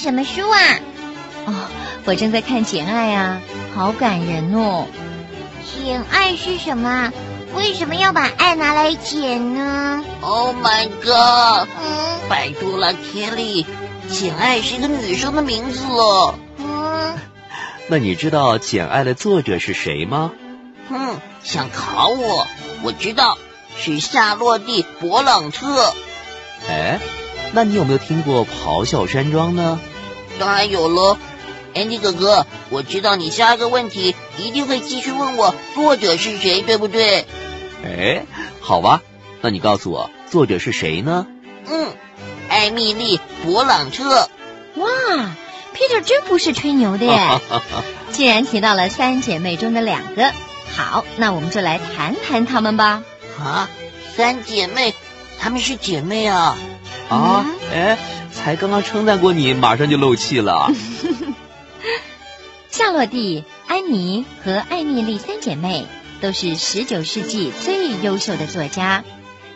什么书啊？哦，我正在看《简爱》啊，好感人哦。简爱是什么？为什么要把爱拿来剪呢？Oh my god！嗯，拜托了，Kelly，简爱是一个女生的名字哦。嗯，那你知道《简爱》的作者是谁吗？哼，想考我？我知道，是夏洛蒂·勃朗特。哎，那你有没有听过《咆哮山庄》呢？当然有喽。Andy 哥哥，我知道你下一个问题一定会继续问我作者是谁，对不对？哎，好吧，那你告诉我作者是谁呢？嗯，艾米丽·勃朗特。哇，Peter 真不是吹牛的耶！既然提到了三姐妹中的两个，好，那我们就来谈谈她们吧。啊，三姐妹，她们是姐妹啊？啊，哎，才刚刚称赞过你，马上就漏气了。夏洛蒂、安妮和艾米丽三姐妹都是十九世纪最优秀的作家。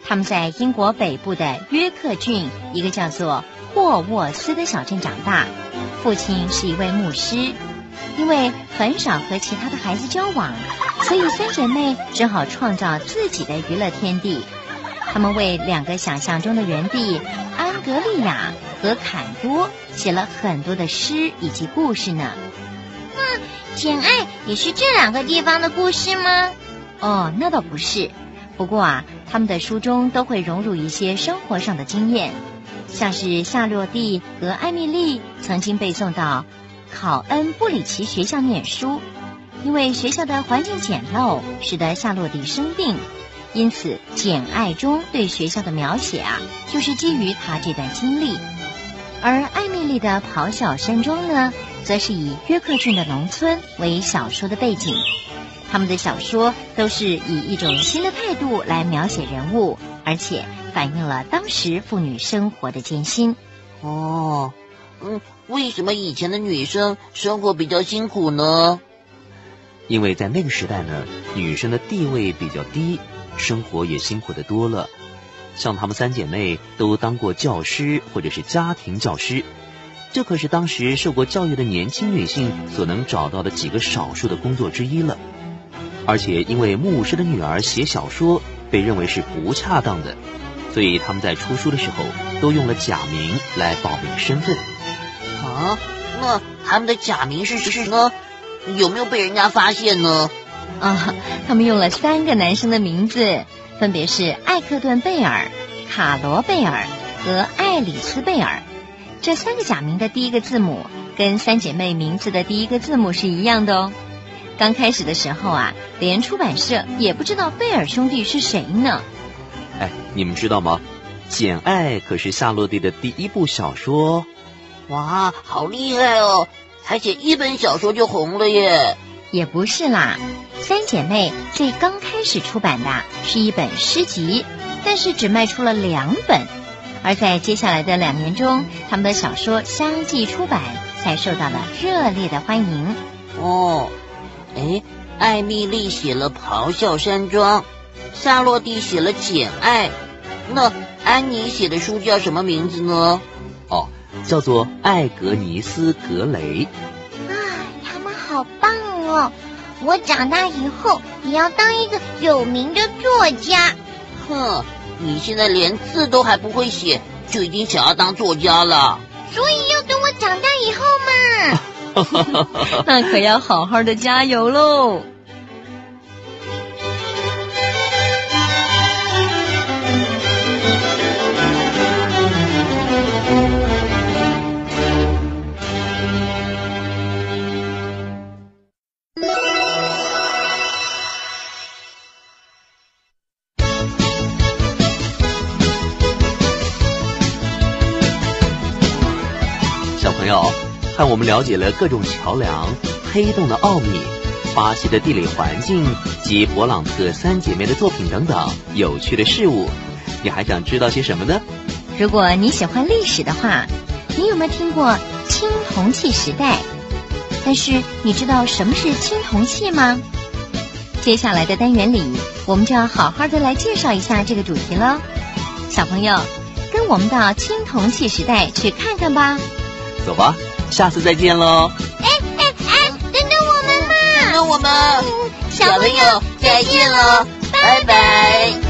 他们在英国北部的约克郡一个叫做霍沃斯的小镇长大，父亲是一位牧师。因为很少和其他的孩子交往，所以三姐妹只好创造自己的娱乐天地。他们为两个想象中的园地安格利亚和坎多写了很多的诗以及故事呢。那简爱也是这两个地方的故事吗？哦，那倒不是。不过啊，他们的书中都会融入一些生活上的经验，像是夏洛蒂和艾米丽曾经被送到考恩布里奇学校念书，因为学校的环境简陋，使得夏洛蒂生病。因此，《简爱》中对学校的描写啊，就是基于他这段经历。而艾米丽的《咆哮山庄》呢，则是以约克郡的农村为小说的背景。他们的小说都是以一种新的态度来描写人物，而且反映了当时妇女生活的艰辛。哦，嗯，为什么以前的女生生活比较辛苦呢？因为在那个时代呢，女生的地位比较低。生活也辛苦的多了，像她们三姐妹都当过教师或者是家庭教师，这可是当时受过教育的年轻女性所能找到的几个少数的工作之一了。而且因为牧师的女儿写小说被认为是不恰当的，所以他们在出书的时候都用了假名来保明身份。啊，那他们的假名是谁呢？有没有被人家发现呢？啊，他们用了三个男生的名字，分别是艾克顿·贝尔、卡罗·贝尔和爱丽丝·贝尔。这三个假名的第一个字母跟三姐妹名字的第一个字母是一样的哦。刚开始的时候啊，连出版社也不知道贝尔兄弟是谁呢。哎，你们知道吗？《简爱》可是夏洛蒂的第一部小说。哇，好厉害哦！才写一本小说就红了耶。也不是啦，三姐妹最刚开始出版的是一本诗集，但是只卖出了两本。而在接下来的两年中，他们的小说相继出版，才受到了热烈的欢迎。哦，哎，艾米丽写了《咆哮山庄》，夏洛蒂写了《简爱》，那安妮写的书叫什么名字呢？哦，叫做《艾格尼斯·格雷》。啊，他们好棒！哦，我长大以后也要当一个有名的作家。哼，你现在连字都还不会写，就已经想要当作家了。所以要等我长大以后嘛。那可要好好的加油喽。友看，我们了解了各种桥梁、黑洞的奥秘、巴西的地理环境及勃朗特三姐妹的作品等等有趣的事物。你还想知道些什么呢？如果你喜欢历史的话，你有没有听过青铜器时代？但是你知道什么是青铜器吗？接下来的单元里，我们就要好好的来介绍一下这个主题了。小朋友，跟我们到青铜器时代去看看吧。走吧，下次再见喽。哎哎哎，等等我们嘛！等等我们，嗯，小朋友再见喽，拜拜。